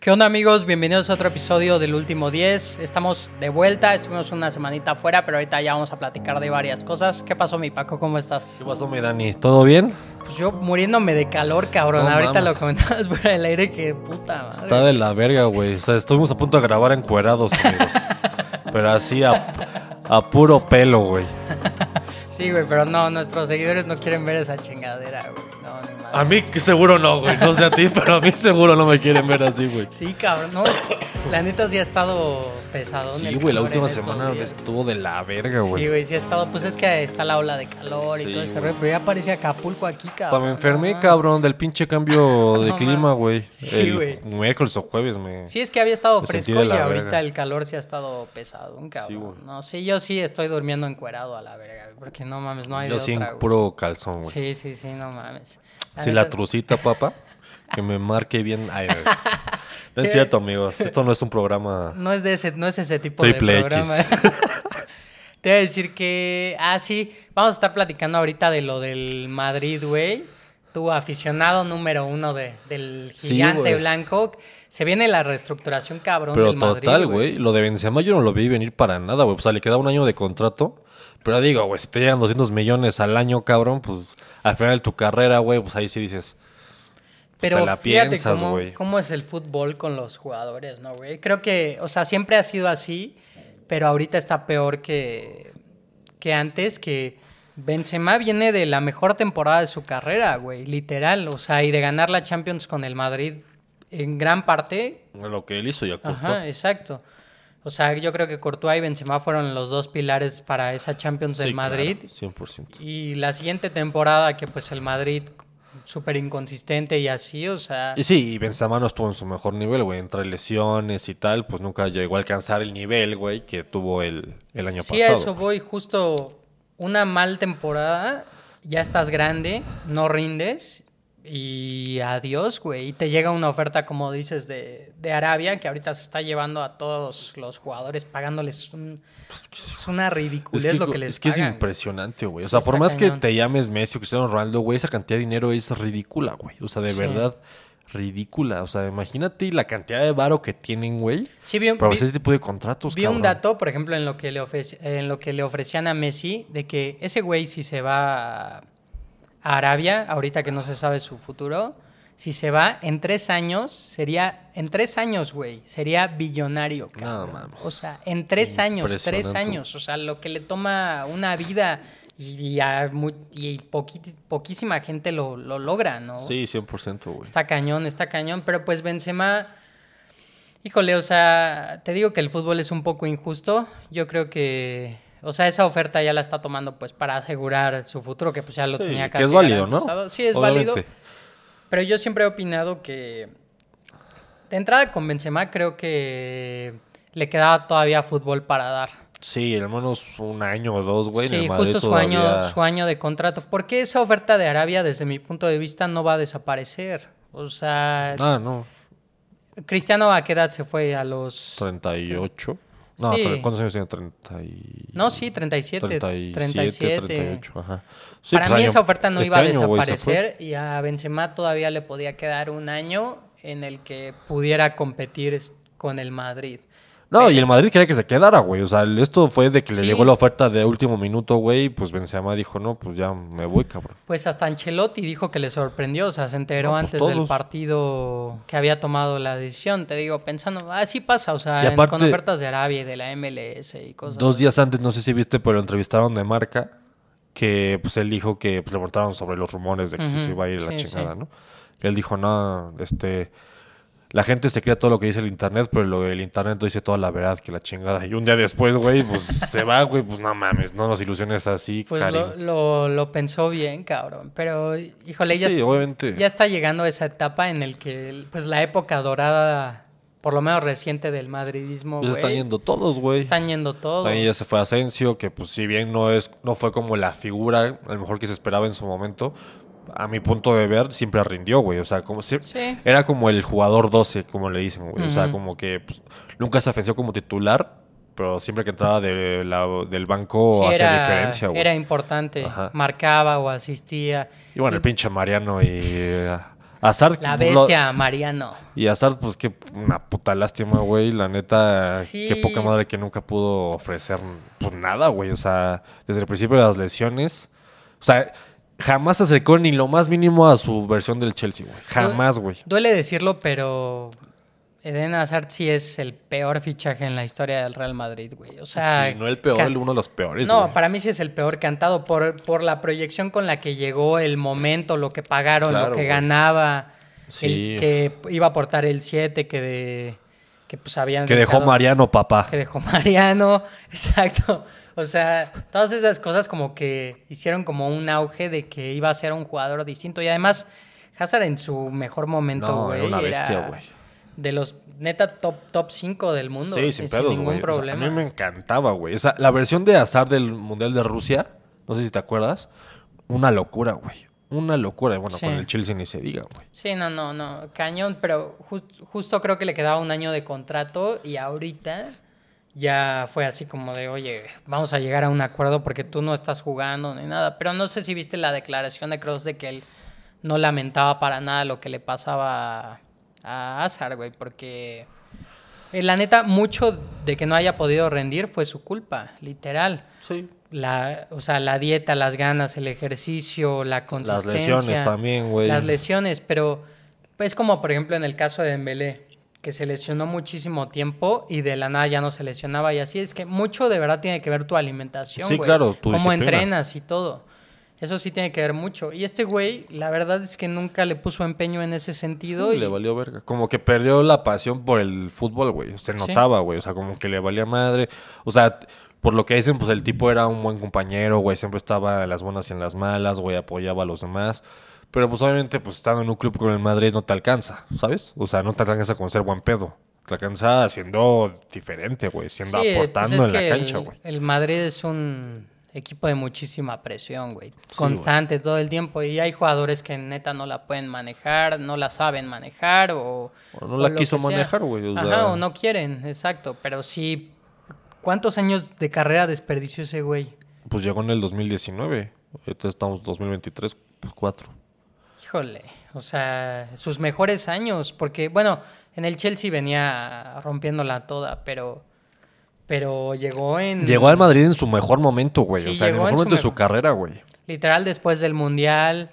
¿Qué onda amigos? Bienvenidos a otro episodio del último 10. Estamos de vuelta, estuvimos una semanita afuera, pero ahorita ya vamos a platicar de varias cosas. ¿Qué pasó mi Paco? ¿Cómo estás? ¿Qué pasó mi Dani? ¿Todo bien? Pues yo muriéndome de calor, cabrón. No ahorita lo comentabas por el aire que puta madre. Está de la verga, güey. O sea, estuvimos a punto de grabar encuerados, amigos. Pero así a, a puro pelo, güey. Sí, güey, pero no, nuestros seguidores no quieren ver esa chingadera, güey. A mí seguro no, güey. No sé a ti, pero a mí seguro no me quieren ver así, güey. Sí, cabrón, no. La neta sí ha estado pesado. Sí, güey, la última semana estuvo de la verga, Sí, güey. güey, sí ha estado. Pues es que está la ola de calor y Sí, todo ese güey. rollo, pero ya parece Acapulco aquí, cabrón. Hasta me enfermé, no, cabrón, del pinche cambio de No, clima, güey. Sí, güey. miércoles o jueves me... Sí, es que había estado fresco y ahorita verga. el calor sí ha estado pesado, un Sí, cabrón. güey. no, sí, yo sí estoy durmiendo encuerado a la verga, güey, porque no mames, no hay Yo de güey. puro calzón, güey. Sí, sí, sí, no mames. Si la trucita, papá, que me marque bien. Ay, no. Es cierto, amigos. Esto no es un programa. No es de ese, no es ese tipo Triple de X. programa. Te voy a decir que, ah, sí, vamos a estar platicando ahorita de lo del Madrid, güey. Tu aficionado número uno de, del gigante blanco. Se viene la reestructuración cabrón Pero del Madrid, total, güey. Lo de Benzema yo no lo vi venir para nada, güey. O sea, le queda un año de contrato. Pero digo, güey, si te llegan 200 millones al año, cabrón, pues al final de tu carrera, güey, pues ahí sí dices. Pero te la fíjate piensas, cómo, güey. cómo es el fútbol con los jugadores, ¿no, güey? Creo que, o sea, siempre ha sido así, pero ahorita está peor que, que antes, que Benzema viene de la mejor temporada de su carrera, güey, literal, o sea, y de ganar la Champions con el Madrid en gran parte, Lo que él hizo ya ajá, exacto. O sea, yo creo que Courtois y Benzema fueron los dos pilares para esa Champions del Sí, claro, Madrid. 100%. Y la siguiente temporada que pues el Madrid súper inconsistente y así, o sea... Y sí, y Benzema no estuvo en su mejor nivel, güey. Entre lesiones y tal, pues nunca llegó a alcanzar el nivel, güey, que tuvo el, el año Sí, a pasado. eso voy, justo una mal temporada, ya estás grande, no rindes y adiós, güey. Y te llega una oferta, como dices, de, de Arabia, que ahorita se está llevando a todos los jugadores, pagándoles un- es una ridiculez Es que, lo que les es, que es impresionante, güey. O sea, por más cañón. que te llames Messi o Cristiano Ronaldo, güey, esa cantidad de dinero es ridícula, güey. O sea, de Sí. verdad, ridícula. O sea, imagínate la cantidad de varo que tienen, güey. Sí, vi, un- Para vi- ese tipo de contratos, vi un dato, por ejemplo, en lo, que le en lo que le ofrecían a Messi, de que ese güey si se va a Arabia, ahorita que no se sabe su futuro, si se va en tres años, sería, en tres años, güey, sería billonario, cabrón. mames. O sea, en tres años, tres años, o sea, lo que le toma una vida y, y a mu- y poqui- poquísima gente lo, lo logra, ¿no? Sí, 100%, güey. Está cañón, está cañón, pero pues Benzema, híjole, o sea, te digo que el fútbol es un poco injusto. Yo creo que, o sea, esa oferta ya la está tomando pues para asegurar su futuro, que pues ya lo Sí, tenía que casi es válido, ¿no? Sí, es Obviamente. válido. Pero yo siempre he opinado que de entrada con Benzema creo que le quedaba todavía fútbol para dar. Sí, al menos un año o dos, güey. en Sí, el Madrid justo su año, su año de contrato. Porque esa oferta de Arabia, desde mi punto de vista, no va a desaparecer. O sea, Ah, no. Cristiano a qué edad se fue a los 38. No, Sí. ¿cuántos años tiene? 30 y... No, sí, 37, 37, 37. 38, ajá. Sí, Para pues, mí año- esa oferta no este iba a año, desaparecer y a Benzema todavía le podía quedar un año en el que pudiera competir con el Madrid. No, y el Madrid quería que se quedara, güey. O sea, esto fue de que le llegó la oferta de último minuto, güey. Pues Benzema dijo, no, pues ya me voy, cabrón. Pues hasta Ancelotti dijo que le sorprendió, o sea, se enteró No, pues antes del partido que había tomado la decisión. Te digo, pensando, así pasa, o sea, Y en- con ofertas de Arabia y de la MLS y cosas. Dos días antes, no sé si viste, pero lo entrevistaron de marca. Que pues él dijo que pues, le preguntaron sobre los rumores de que se iba a ir la sí, chingada, sí. ¿no? Él dijo, no, este. La gente se crea todo lo que dice el internet, pero lo del internet no dice toda la verdad que la chingada. Y un día después, güey, pues se va, güey, pues no mames, no nos ilusiones así, Pues lo, lo, lo pensó bien, cabrón. Pero, híjole, ya, Sí, obviamente. ya está llegando esa etapa en el que, pues, la época dorada, por lo menos reciente del madridismo, güey, están yendo todos, güey. están yendo todos. También ya se fue Asensio, que pues si bien no es, no fue como la figura, a lo mejor que se esperaba en su momento, a mi punto de ver, siempre rindió, güey. O sea, como si, Sí. era como el jugador 12, como le dicen, güey. O sea, como que pues, nunca se ofenció como titular, pero siempre que entraba de la- del banco Sí, hacía diferencia, güey. era importante, Ajá. marcaba o asistía. Y bueno, el pinche Mariano y eh, Hazard, La pues, lo- bestia, Mariano. y Hazard, pues qué una puta lástima, güey. La neta, Sí. qué poca madre que nunca pudo ofrecer pues nada, güey. O sea, desde el principio de las lesiones. O sea, jamás se acercó ni lo más mínimo a su versión del Chelsea, güey. Jamás, güey. Duele decirlo, pero Eden Hazard sí es el peor fichaje en la historia del Real Madrid, güey. O sea, Sí, no el peor, el uno de los peores, No, güey. para mí sí es el peor cantado por, por la proyección con la que llegó, el momento, lo que pagaron, Claro, lo que güey. ganaba, Sí. el que iba a aportar el 7 que de que pues habían Que dejó Mariano, papá. que dejó Mariano, exacto. O sea, todas esas cosas como que hicieron como un auge de que iba a ser un jugador distinto y además Hazard en su mejor momento, No, güey, era una bestia, güey. De los neta top top 5 del mundo, Sí, sin pedos, ningún güey. O sea, problema. a mí me encantaba, güey. O sea, la versión de Azar del Mundial de Rusia, no sé si te acuerdas, una locura, güey. Una locura. Y Bueno, Sí. con el Chelsea ni se diga, güey. Sí, no, no, no, cañón, pero jus- justo creo que le quedaba un año de contrato y ahorita ya fue así como de, oye, vamos a llegar a un acuerdo porque tú no estás jugando ni nada. Pero no sé si viste la declaración de Kroos de que él no lamentaba para nada lo que le pasaba a Hazard, güey, porque eh, la neta, mucho de que no haya podido rendir fue su culpa, literal. Sí. La, o sea, la dieta, las ganas, el ejercicio, la Las consistencia. lesiones también, güey. Las lesiones, pero es como por ejemplo en el caso de Dembélé, que se lesionó muchísimo tiempo y de la nada ya no se lesionaba y así es que mucho de verdad tiene que ver tu alimentación, Sí, güey. claro, tu cómo entrenas y todo. Eso sí tiene que ver mucho. Y este güey, la verdad es que nunca le puso empeño en ese sentido. Sí, y le valió verga. Como que perdió la pasión por el fútbol, güey. Se Sí. notaba, güey. O sea, como que le valía madre. O sea, por lo que dicen, pues el tipo era un buen compañero, güey. Siempre estaba en las buenas y en las malas, güey. Apoyaba a los demás. Pero pues obviamente, pues estando en un club con el Madrid no te alcanza, ¿sabes? O sea, no te alcanza con ser buen pedo. Te alcanza siendo diferente, güey. Siendo Sí, pues aportando es en la cancha, güey. El Madrid es un equipo de muchísima presión, güey. Constante todo el tiempo. Y hay jugadores que neta no la pueden manejar, no la saben manejar o... O no la quiso manejar, güey, o Ajá, sea- o no quieren, exacto. Pero sí, ¿cuántos años de carrera desperdició ese güey? Pues llegó en el 2019. Ahorita estamos 2023, pues cuatro. Híjole, o sea, sus mejores años, porque bueno, en el Chelsea venía rompiéndola toda, pero pero llegó en Llegó al Madrid en su mejor momento, güey. Sí, o sea, en el mejor en su momento de su carrera, güey. literal después del mundial,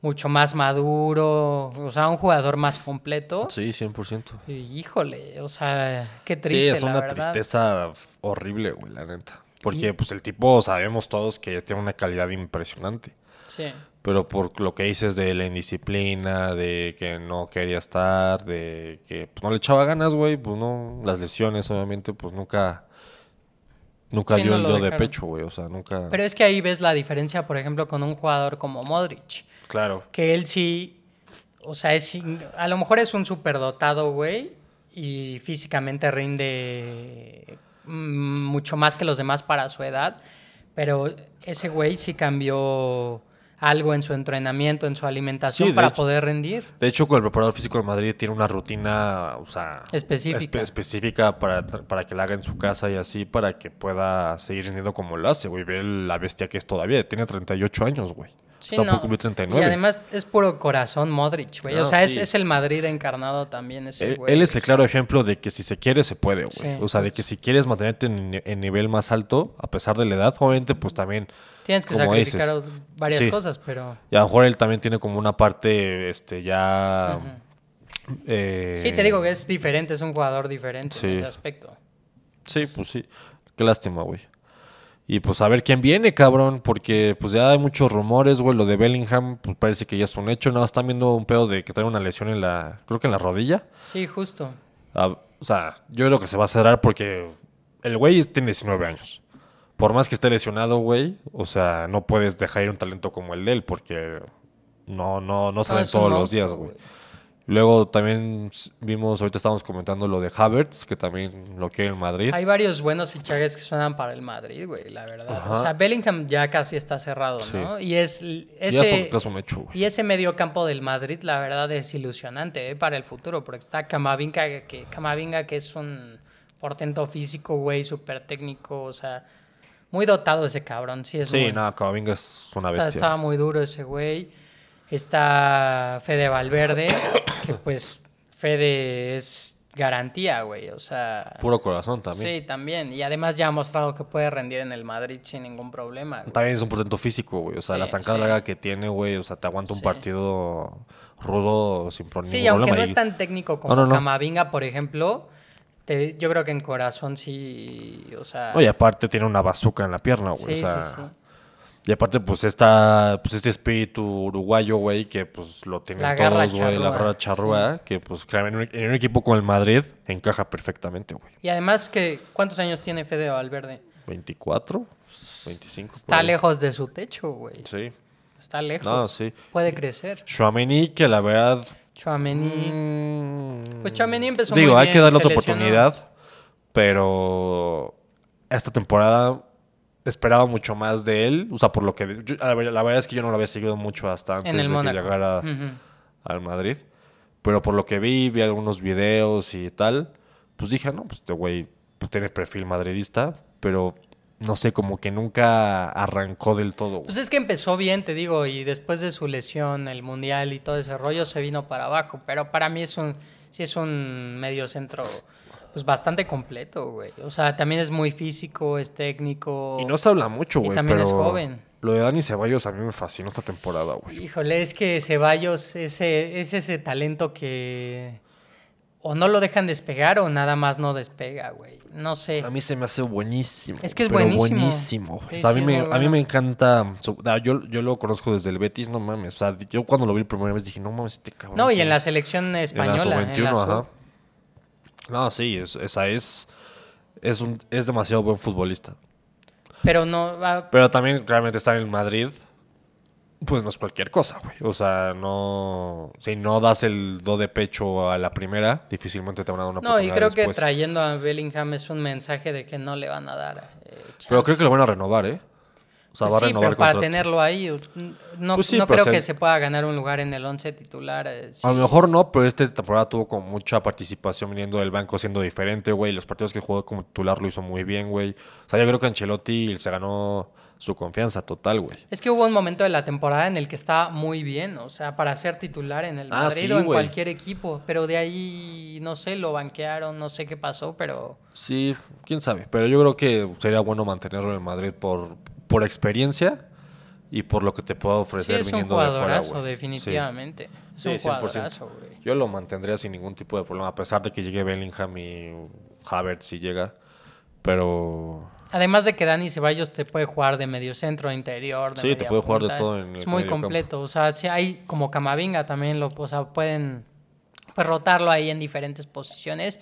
mucho más maduro, o sea, un jugador más completo. Sí, 100%. Y, híjole, o sea, qué triste sí, es la una verdad. tristeza horrible, güey, la neta. Porque, pues, el tipo, sabemos todos que tiene una calidad impresionante. Sí. Pero por lo que dices de la indisciplina, de que no quería estar, de que pues, no le echaba ganas, güey, pues no, las lesiones, obviamente, pues nunca, nunca Sí, dio no el dedo de pecho, güey, o sea, nunca... Pero es que ahí ves la diferencia, por ejemplo, con un jugador como Modric. Claro. que él sí, o sea, es, a lo mejor es un superdotado, güey, y físicamente rinde mm, mucho más que los demás para su edad, pero ese güey sí cambió algo en su entrenamiento, en su alimentación Sí, para hecho. poder rendir. De hecho, con el preparador físico de Madrid tiene una rutina, o sea, Específica. espe- específica para, para que la haga en su casa y así, para que pueda seguir rindiendo como lo hace, güey. Ve la bestia que es todavía. Tiene 38 años, güey. Sí, Está a no. punto de cumplir 39. Y además es puro corazón Modric, güey. No, o sea, es, sí. es el Madrid encarnado también ese él, güey. él es el claro ejemplo de que si se quiere, se puede, güey. Sí, o sea, de que si quieres mantenerte en, ni- en nivel más alto, a pesar de la edad, obviamente, pues también. Tienes que como sacrificar dices. varias Sí. cosas, pero... Y a lo mejor él también tiene como una parte, este, ya. eh, Sí, te digo que es diferente, es un jugador diferente Sí. en ese aspecto. Sí, pues sí. Qué lástima, güey. Y pues a ver quién viene, cabrón, porque pues ya hay muchos rumores, güey. Lo de Bellingham, pues parece que ya es un hecho. Nada más están viendo un pedo de que trae una lesión en la, creo que en la rodilla. Sí, justo. Ah, o sea, yo creo que se va a cerrar porque el güey tiene 19 años. Por más que esté lesionado, güey, o sea, no puedes dejar ir un talento como el de él porque no, no, no salen todos los días, güey. Luego también vimos, ahorita estábamos comentando lo de Havertz, que también lo quiere el Madrid. Hay varios buenos fichajes que suenan para el Madrid, güey, la verdad. Ajá. O sea, Bellingham ya casi está cerrado, ¿no? Y es ese es un hecho, y ese medio campo del Madrid, la verdad es ilusionante ¿eh? para el futuro, porque está Camavinga que Camavinga que es un portento físico, güey, súper técnico, o sea, muy dotado ese cabrón, sí es Sí, muy- no, Camavinga es una bestia. Estaba muy duro ese güey. Está Fede Valverde, que pues Fede es garantía, güey. O sea. Puro corazón también. Sí, también. Y además ya ha mostrado que puede rendir en el Madrid sin ningún problema. güey. También es un porcentaje físico, güey. O sea, Sí, la zancada sí. larga que tiene, güey. O sea, te aguanta un Sí. partido rudo sin pro- Sí, aunque problema. no es tan técnico como No, no, no. Camavinga, por ejemplo, te- yo creo que en corazón sí, o sea... No, y aparte tiene una bazuca en la pierna, güey. o sea, sí, sí. Y aparte, pues, esta, pues este espíritu uruguayo, güey, que pues lo tienen La todos, güey. La garra charrúa, que pues en un, en un equipo como el Madrid encaja perfectamente, güey. Y además que, ¿cuántos años tiene Fede Valverde? 24, 25. por Está lejos de su techo, güey. Sí. Está lejos. No, sí. Puede crecer. Chouameni, que la verdad... Chouameni... mm, Pues Chouameni empezó Digo, muy hay bien, que darle otra oportunidad, pero esta temporada esperaba mucho más de él. O sea, por lo que... yo- la, ver- la verdad es que yo no lo había seguido mucho hasta antes de que Mónaco. llegara al Madrid. Pero por lo que vi, vi algunos videos y tal, pues dije, no, pues este güey pues tiene perfil madridista, pero no sé, como que nunca arrancó del todo. Pues es que empezó bien, te digo, y después de su lesión, el mundial y todo ese rollo se vino para abajo. Pero para mí es un, sí es un medio centro, pues bastante completo, güey. O sea, también es muy físico, es técnico. Y no se habla mucho, Y güey, también pero es joven. lo de Dani Ceballos a mí me fascinó esta temporada, güey. Híjole, es que Ceballos ese, es ese talento que o no lo dejan despegar o nada más no despega, güey. No sé. A mí se me hace buenísimo. Es que es pero buenísimo. buenísimo. güey. Sí, O sea, a, mí me, a mí me encanta. ah, yo, yo lo conozco desde el Betis, no mames. O sea, yo cuando lo vi la primera vez dije, no mames, este cabrón. No, y ¿quién en la es?". selección española. la en la sub-21, sub. No, sí, es- esa es. Es, un, es demasiado buen futbolista. Pero no. va- Pero también, claramente, estar en Madrid, pues no es cualquier cosa, güey. O sea, no. Si no das el do de pecho a la primera, difícilmente te van a dar una No, y creo que trayendo a Bellingham es un mensaje de que no le van a dar. eh, Pero creo que lo van a renovar, ¿eh? Sea, Pues va a sí, renovar pero para tenerlo ahí, no, Pues sí, no creo se- que se pueda ganar un lugar en el 11 titular. eh, sí. A lo mejor no, pero esta temporada tuvo como mucha participación viniendo del banco siendo diferente, güey. Los partidos que jugó como titular lo hizo muy bien, güey. O sea, yo creo que Ancelotti se ganó su confianza total, güey. Es que hubo un momento de la temporada en el que estaba muy bien, o sea, para ser titular en el Ah, Madrid sí, o en güey. cualquier equipo, pero de ahí, no sé, lo banquearon, no sé qué pasó, pero Sí, quién sabe. Pero yo creo que sería bueno mantenerlo en el Madrid por, por experiencia y por lo que te pueda sí ofrecer es un viniendo de fuera, jugadorazo, güey. definitivamente. Es Sí, un 100%. jugadorazo, güey. Yo lo mantendría sin ningún tipo de problema, a pesar de que llegue Bellingham y Havertz si llega. Pero Además de que Dani Ceballos te puede jugar de medio centro, interior, de Sí, te puede jugar de todo en el Es muy medio campo. completo. O sea, sí hay como Camavinga también, lo, o sea, pueden pues, rotarlo ahí en diferentes posiciones.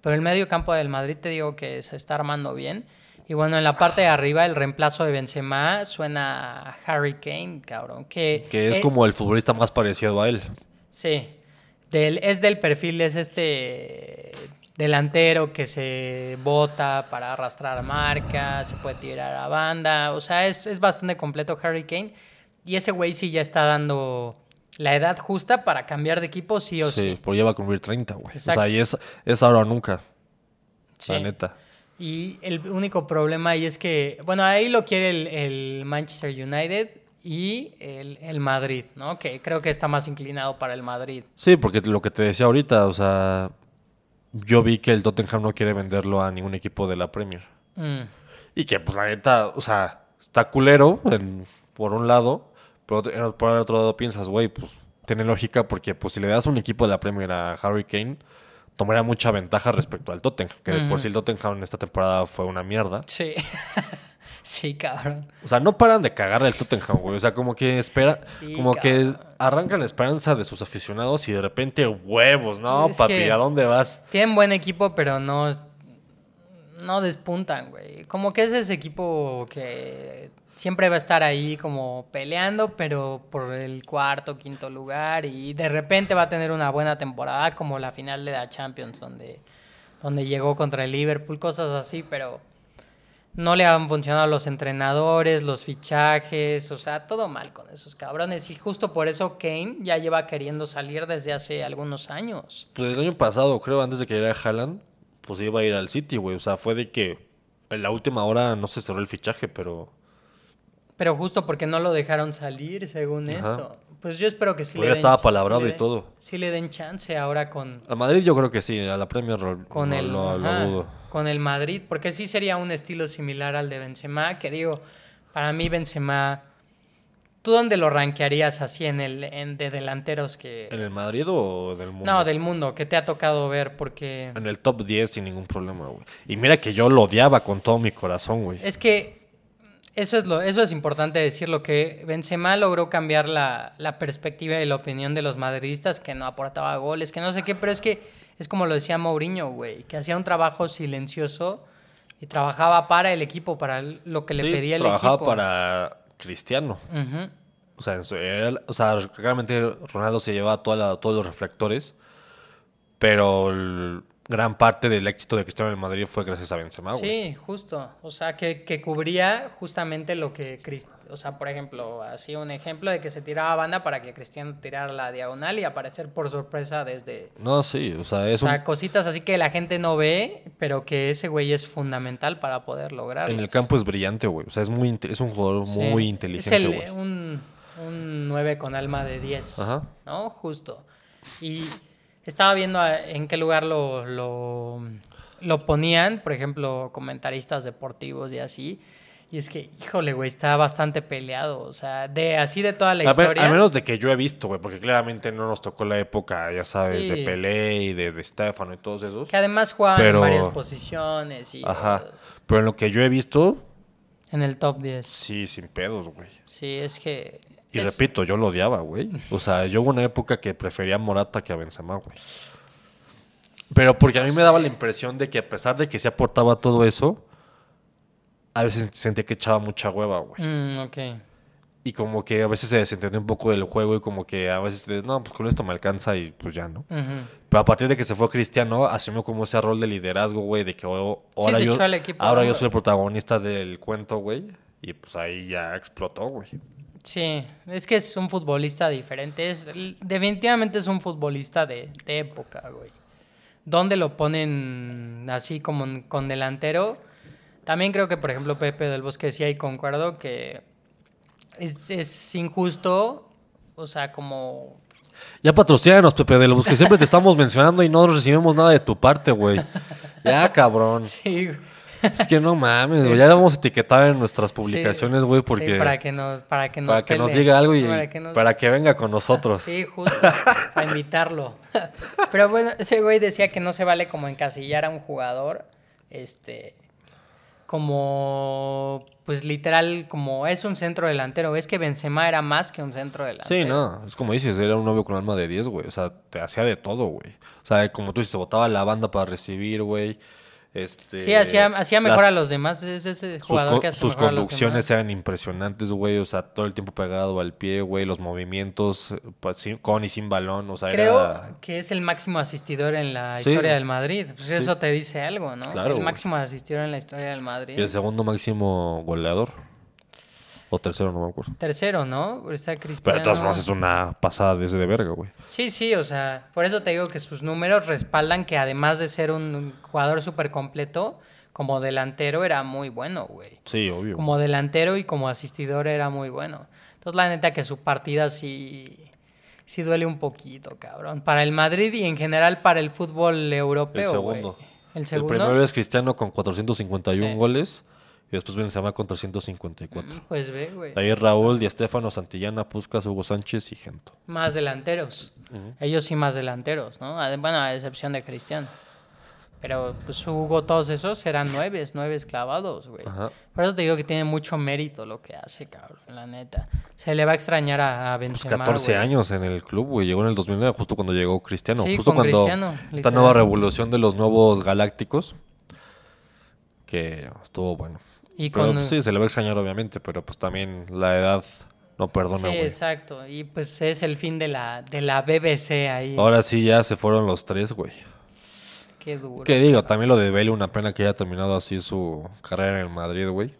Pero el medio campo del Madrid te digo que se está armando bien. Y bueno, en la parte de arriba, el reemplazo de Benzema suena a Harry Kane, cabrón. Que, que es eh, como el futbolista más parecido a él. Sí. Del, es del perfil, es este delantero que se bota para arrastrar marca, se puede tirar a banda. O sea, es, es bastante completo Harry Kane. Y ese güey sí ya está dando la edad justa para cambiar de equipo, sí o Sí, sí. pues lleva a cumplir 30, güey. O sea, y es, es ahora o nunca. Sí. La neta. Y el único problema ahí es que, bueno, ahí lo quiere el, el Manchester United y el, el Madrid, ¿no? Que creo que está más inclinado para el Madrid. Sí, porque lo que te decía ahorita, o sea, yo vi que el Tottenham no quiere venderlo a ningún equipo de la Premier. Mm. Y que, pues, la neta, o sea, está culero en- por un lado, pero por el otro lado piensas, güey, pues, tiene lógica porque, pues, si le das un equipo de la Premier a Harry Kane, tomaría mucha ventaja respecto al Tottenham, que por sí el Tottenham en esta temporada fue una mierda. Sí. sí, cabrón. O sea, no paran de cagarle al Tottenham, güey. O sea, como que espera, Sí, como que arrancan la esperanza de sus aficionados y de repente huevos, ¿no, Es papi? ¿A dónde vas? Tienen buen equipo, pero no, no despuntan, güey. Como que es ese equipo que siempre va a estar ahí como peleando, pero por el cuarto, quinto lugar. Y de repente va a tener una buena temporada, como la final de la Champions, donde, donde llegó contra el Liverpool, cosas así, pero no le han funcionado los entrenadores, los fichajes, o sea, todo mal con esos cabrones. Y justo por eso Kane ya lleva queriendo salir desde hace algunos años. Pues el año pasado, creo, antes de que llegara Haaland, pues iba a ir al City, güey. O sea, fue de que en la última hora no se cerró el fichaje, pero Pero justo porque no lo dejaron salir, según Ajá. esto. Pues yo espero que sí Pero le ya den estaba palabrado y den- todo. Sí le den chance ahora con, Al Madrid yo creo que sí, a la Premier con no- el lo- lo ajá, dudo. con el Madrid, porque sí sería un estilo similar al de Benzema, que digo, para mí Benzema ¿Tú dónde lo rankearías así en el en de delanteros que ¿En el Madrid o del mundo? No, del mundo que te ha tocado ver porque En el top 10 sin ningún problema, güey. Y mira que yo lo odiaba con todo mi corazón, güey. Es que eso es lo, eso es importante decirlo, que Benzema logró cambiar la, la perspectiva y la opinión de los madridistas, que no aportaba goles, que no sé qué, pero es que es como lo decía Mourinho, güey, que hacía un trabajo silencioso y trabajaba para el equipo, para lo que le pedía el trabajaba equipo. para Cristiano. O sea, o sea, realmente Ronaldo se llevaba toda la- todos los reflectores, pero el- gran parte del éxito de Cristiano en el Madrid fue gracias a Benzema, güey. Sí, justo. O sea, que, que cubría justamente lo que... Cris- O sea, por ejemplo, así un ejemplo de que se tiraba banda para que Cristiano tirara la diagonal y aparecer por sorpresa desde... No, sí, o sea, es o un- sea, cositas así que la gente no ve, pero que ese güey es fundamental para poder lograr. en el campo es brillante, güey. O sea, es muy es un jugador muy inteligente, Es el- güey. un, un 9 con alma de 10, Ajá. ¿no? Justo. Y estaba viendo a- en qué lugar lo, lo, lo ponían, por ejemplo, comentaristas deportivos y así. Y es que, híjole, güey, está bastante peleado. O sea, de así de toda la A, ver, historia. a menos de que yo he visto, güey, porque claramente no nos tocó la época, ya sabes, Sí. de Pelé y de, de Stefano y todos esos. Que además jugaban Pero- en varias posiciones y Ajá. Pero en lo que yo he visto, en el top 10. sí, sin pedos, güey. Sí, es que... Y es- repito, yo lo odiaba, güey. O sea, yo hubo una época que prefería a Morata que a Benzema, güey. Pero porque a mí me daba la impresión de que a pesar de que se aportaba todo eso, a veces sentía que echaba mucha hueva, güey. Mm, ok. Y como que a veces se desentendía un poco del juego y como que a veces, de, no, pues con esto me alcanza y pues ya, ¿no? Pero a partir de que se fue Cristiano, asumió como ese rol de liderazgo, güey, de que oh, ahora, yo, equipo ahora yo soy el protagonista del cuento, güey. Y pues ahí ya explotó, güey. Sí, es que es un futbolista diferente. Es, definitivamente es un futbolista de, de época, güey. ¿Dónde lo ponen así como con delantero? También creo que, por ejemplo, Pepe del Bosque decía y concuerdo que es, es injusto, o sea, como... Ya patrocínanos, Pepe de los que siempre te estamos mencionando y no recibimos nada de tu parte, güey. Ya, cabrón. Sí, Es que no mames, güey. Ya lo vamos a etiquetar en nuestras publicaciones, güey, sí, porque... para que nos, para que nos, para que nos diga algo y para que nos- para que venga con nosotros. Sí, justo, para invitarlo. Pero bueno, ese güey decía que no se vale como encasillar a un jugador, este, como, pues literal, como es un centro delantero. Es que Benzema era más que un centro delantero. Sí, no, es como dices, era un novio con alma de 10, güey. O sea, te hacía de todo, güey. O sea, como tú dices, se botaba la banda para recibir, güey. Este, Sí, hacía, hacía mejor las- a los demás. Es ese Sus, jugador co- que hace sus mejor conducciones eran impresionantes, güey. O sea, todo el tiempo pegado al pie, güey. Los movimientos sin- con y sin balón. O sea, Creo era... que es el máximo asistidor en la Sí. historia del Madrid. Pues Sí. eso te dice algo, ¿no? Claro, el máximo asistidor en la historia del Madrid. Y el segundo máximo goleador. O tercero, no me acuerdo. Tercero, ¿no? Está Pero Cristiano. de todas formas es una pasada de ese de verga, güey. Sí, sí, o sea, por eso te digo que sus números respaldan que además de ser un jugador súper completo, como delantero era muy bueno, güey. Sí, obvio. Como delantero y como asistidor era muy bueno. Entonces, la neta que su partida sí, sí duele un poquito, cabrón. Para el Madrid y en general para el fútbol europeo, El güey. segundo. El segundo. primero es Cristiano con 451 Sí. goles. Y después Benzema con 354. Pues ve, güey. Ahí Raúl, Di Estefano, Santillana, Puskas, Hugo Sánchez y Gento. Más delanteros. Ellos sí más delanteros, ¿no? A- Bueno, a excepción de Cristiano. Pero pues Hugo, todos esos eran nueves, nueves clavados, güey. Ajá. Por eso te digo que tiene mucho mérito lo que hace, cabrón, la neta. Se le va a extrañar a, a Pues Benzema, 14 güey. años en el club, güey. Llegó en el 2009, justo cuando llegó Cristiano. Sí, justo con cuando Cristiano, esta literal. nueva revolución de los nuevos galácticos. Que estuvo bueno. Y Pero, con... pues, sí, se le va a extrañar, obviamente. Pero pues también la edad no perdona, Sí, exacto. Y pues es el fin de la, de la BBC ahí. Ahora sí ya se fueron los tres, güey. Qué duro. Que digo, también lo de Bale, una pena que haya terminado así su carrera en el Madrid, güey.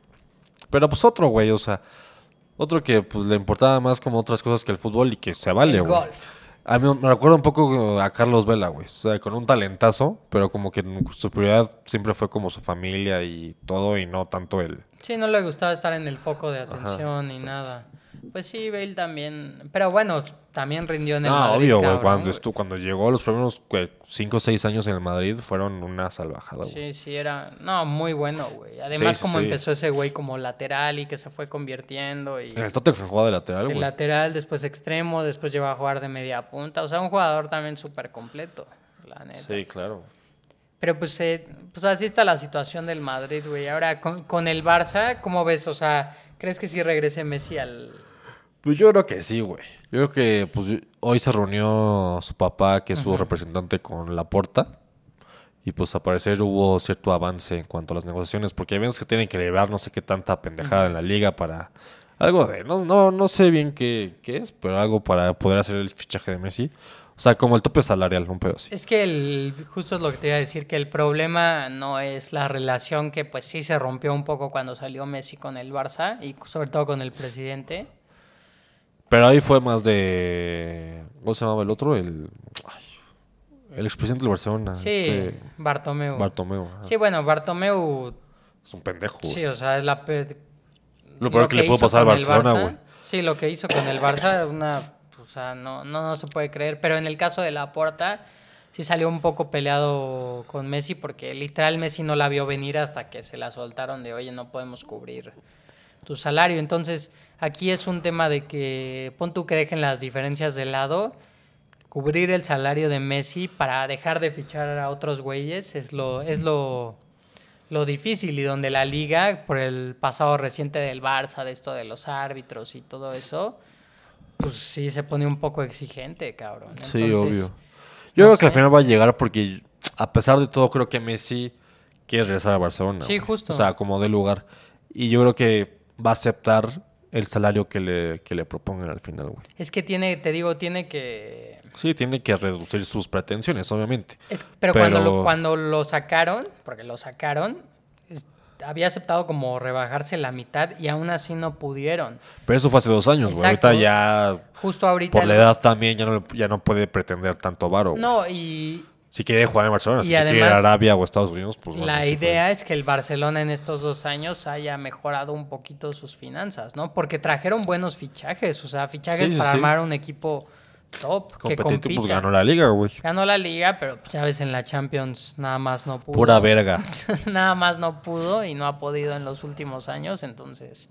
Pero pues otro, güey, o sea, otro que pues le importaba más como otras cosas que el fútbol y que se vale, el güey. golf. A mí me recuerda un poco a Carlos Vela, güey. O sea, con un talentazo, pero como que su prioridad siempre fue como su familia y todo, y no tanto él. Sí, no le gustaba estar en el foco de atención ni nada. Pues sí, Bale también. Pero bueno, también rindió en el Madrid. obvio, güey. Cuando, cuando llegó los primeros 5 o 6 años en el Madrid, fueron una salvajada, güey. Sí, sí, era. No, muy bueno, güey. Además, Sí, como sí. empezó ese güey como lateral y que se fue convirtiendo. Y el Tottenham jugaba de lateral, güey. lateral, después extremo, después llegó a jugar de media punta. O sea, un jugador también súper completo, la neta. Sí, claro. Pero pues, eh, pues así está la situación del Madrid, güey. Ahora, con, con el Barça, ¿cómo ves? O sea, ¿crees que sí regrese Messi al. Pues yo creo que sí, güey. Yo creo que pues, hoy se reunió su papá, que es su representante, con Laporta. Y pues al parecer hubo cierto avance en cuanto a las negociaciones, porque hay veces que tienen que llevar no sé qué tanta pendejada en la liga para algo de, no, no, no sé bien qué, qué es, pero algo para poder hacer el fichaje de Messi. O sea, como el tope salarial, un pedo así. Es que el, justo es lo que te iba a decir, que el problema no es la relación que pues sí se rompió un poco cuando salió Messi con el Barça y sobre todo con el presidente. Pero ahí fue más de. ¿Cómo se llamaba el otro? El. ay, el expresidente del Barcelona. Sí, este, Bartomeu. Bartomeu. ajá. Sí, bueno, Bartomeu, Es un pendejo. güey. sí, o sea, es la... pe- Lo peor que le pudo pasar al Barcelona, Barça, güey. Sí, lo que hizo con el Barça, una... O sea, no, no, no se puede creer. Pero en el caso de Laporta, sí salió un poco peleado con Messi porque literal Messi no la vio venir hasta que se la soltaron de, oye, no podemos cubrir tu salario. Entonces, aquí es un tema de que pon tú que dejen las diferencias de lado. Cubrir el salario de Messi para dejar de fichar a otros güeyes es lo, es lo, lo difícil y donde la liga, por el pasado reciente del Barça, de esto de los árbitros y todo eso, pues sí se pone un poco exigente, cabrón. Sí, obvio. Yo no creo que al final va a llegar porque, a pesar de todo, creo que Messi quiere regresar a Barcelona. Sí, justo. O sea, como de lugar. Y yo creo que va a aceptar el salario que le, que le propongan al final, güey. Es que tiene, te digo, tiene que... Sí, tiene que reducir sus pretensiones, obviamente. Es- pero, Cuando, lo, cuando lo sacaron, porque lo sacaron, es- había aceptado como rebajarse la mitad y aún así no pudieron. Pero eso fue hace dos años, güey. Ahorita ya, Justo ahorita... por la edad también, ya no, ya no puede pretender tanto varo. No, y Si quiere jugar en Barcelona, Y si quiere ir a además, Arabia o Estados Unidos, pues bueno, la fue. idea es que el Barcelona en estos dos años haya mejorado un poquito sus finanzas, ¿no? Porque trajeron buenos fichajes, o sea, fichajes Sí, para sí. armar un equipo top que compita. pues ganó la liga, güey. Ganó la liga, pero pues, ya ves en la Champions nada más no pudo. Pura verga. nada más no pudo y no ha podido en los últimos años, entonces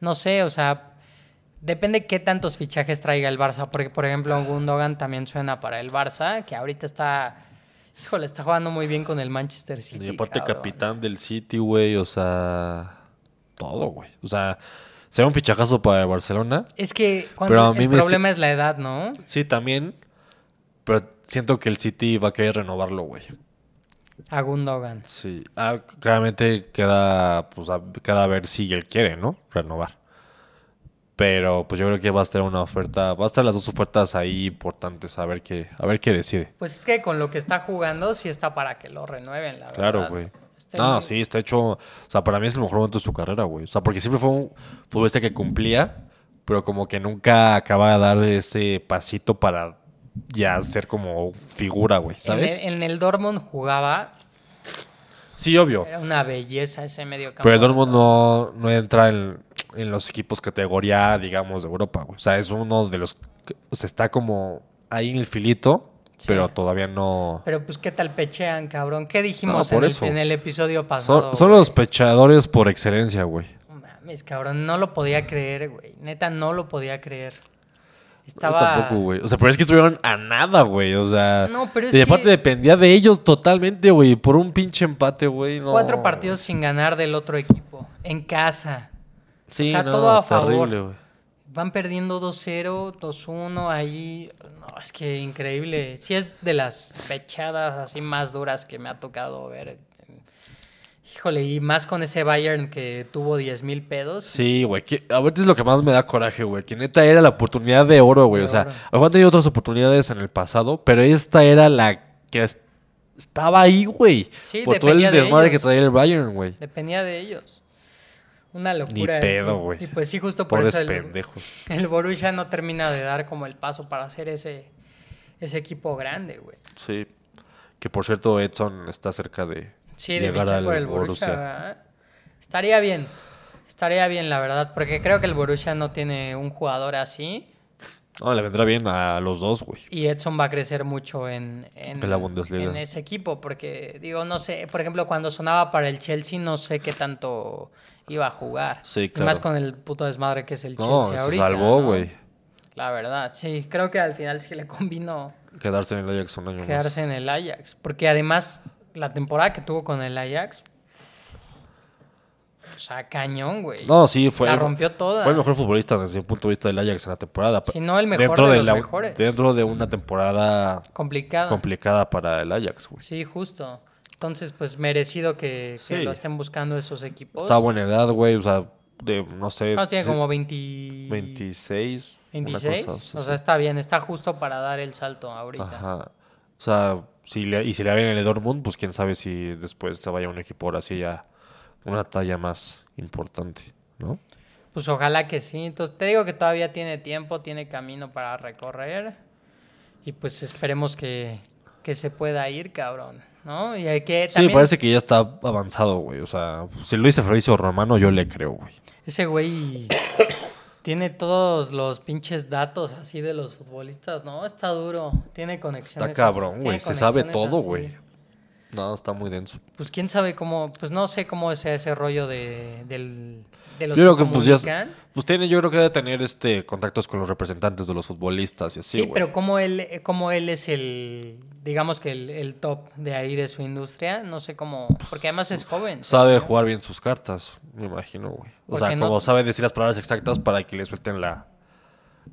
no sé, o sea, depende qué tantos fichajes traiga el Barça, porque por ejemplo Gundogan también suena para el Barça, que ahorita está híjole, está jugando muy bien con el Manchester City. Y aparte cabrón. capitán del City, güey, o sea, todo, güey. O sea, será un fichajazo para el Barcelona. Es que cuando Pero a mí el problema es la edad, ¿no? Sí, también. Pero siento que el City va a querer renovarlo, güey. A Gundogan. Sí. Ah, claramente queda, pues, a, queda a ver si él quiere, ¿no? Renovar. Pero pues yo creo que va a estar una oferta, va a estar las dos ofertas ahí importantes, a ver qué, a ver qué decide. Pues es que con lo que está jugando sí está para que lo renueven, la Claro, verdad. güey. Este No, muy- sí, está hecho. O sea, para mí es el mejor momento de su carrera, güey. O sea, porque siempre fue un futbolista que cumplía, pero como que nunca acaba de dar ese pasito para ya ser como figura, güey, En ¿sabes? el, en el Dortmund jugaba, Sí, obvio. era una belleza ese medio campo. Pero el Dortmund no, no entra en, en los equipos categoría, digamos, de Europa, güey. O sea, es uno de los. que- O sea, está como ahí en el filito, Sí. pero todavía no. Pero pues qué tal pechean, cabrón. ¿Qué dijimos No, en, el, en el episodio pasado? Son, los pechadores por excelencia, güey. No Mames, cabrón, no lo podía creer, güey. Neta, no lo podía creer. Yo Estaba... tampoco, güey. O sea, pero es que estuvieron a nada, güey. O sea. No, pero es y que- aparte dependía de ellos totalmente, güey. Por un pinche empate, güey. no. Cuatro partidos sin ganar del otro equipo. En casa. Sí, o sea, no, todo a favor. terrible. Van perdiendo 2-0, 2-1 ahí. No, es que increíble. Sí es de las pechadas así más duras que me ha tocado ver. Híjole, y más con ese Bayern que tuvo 10 mil pedos. Sí, güey. Ahorita es lo que más me da coraje, güey. Que neta era la oportunidad de oro, güey. O sea, han tenido otras oportunidades en el pasado, pero esta era la que es- estaba ahí, güey. Sí, por todo el de desmadre que traía el Bayern, güey. Dependía de ellos. Una Ni locura. pedo, sí. güey. Y pues sí, justo por Pobres eso el, pendejos. el Borussia no termina de dar como el paso para hacer ese, ese equipo grande, güey. Sí. Que por cierto, Edson está cerca de Sí, de llegar fichar al por el Borussia. Borussia. ¿verdad? Estaría bien. Estaría bien, la verdad, porque creo que el Borussia no tiene un jugador así No, le vendrá bien a los dos, güey. y Edson va a crecer mucho en, en, En la Bundesliga. en ese equipo, porque digo, no sé, por ejemplo, cuando sonaba para el Chelsea, no sé qué tanto iba a jugar. Sí, Y claro. más con el puto desmadre que es el No, Chelsea se ahorita. salvó, ¿no? güey. La verdad, sí, creo que al final sí le combinó Quedarse en el Ajax un año más. quedarse en el Ajax, porque además la temporada que tuvo con el Ajax, o sea, cañón, güey. No, sí, fue. La rompió toda. Fue el mejor futbolista desde el punto de vista del Ajax en la temporada. Si no, el mejor dentro de los la- mejores. Dentro de una temporada Complicado. complicada para el Ajax, güey. Sí, justo. Entonces, pues merecido que, que Sí. lo estén buscando esos equipos. Está a buena edad, güey. O sea, de, no sé. No, tiene sí, como 20... 26. una 26. cosa, o sí. sea, está bien, está justo para dar el salto ahorita. Ajá. O sea, si le, y si le en el Dortmund, pues quién sabe si después se vaya un equipo ahora sí ya una talla más importante, ¿no? Pues ojalá que sí. Entonces, te digo que todavía tiene tiempo, tiene camino para recorrer. Y pues esperemos que, que se pueda ir, cabrón. ¿No? Y hay que Sí, también parece que ya está avanzado, güey. O sea, si lo dice Fabricio Romano, yo le creo, güey. ese güey tiene todos los pinches datos así de los futbolistas, ¿no? Está duro. Tiene conexiones. Está cabrón, güey. Se sabe todo, güey. No, está muy denso. Pues quién sabe cómo, pues no sé cómo es ese rollo de, del, Yo creo que pues ya... Pues tiene, yo creo que debe tener este contactos con los representantes de los futbolistas y así, Sí, pero como él, como él es el, digamos que el, el top de ahí de su industria, no sé cómo, porque además es joven. Sabe jugar bien sus cartas, me imagino, güey. O Porque sea, no- como sabe decir las palabras exactas para que le suelten la,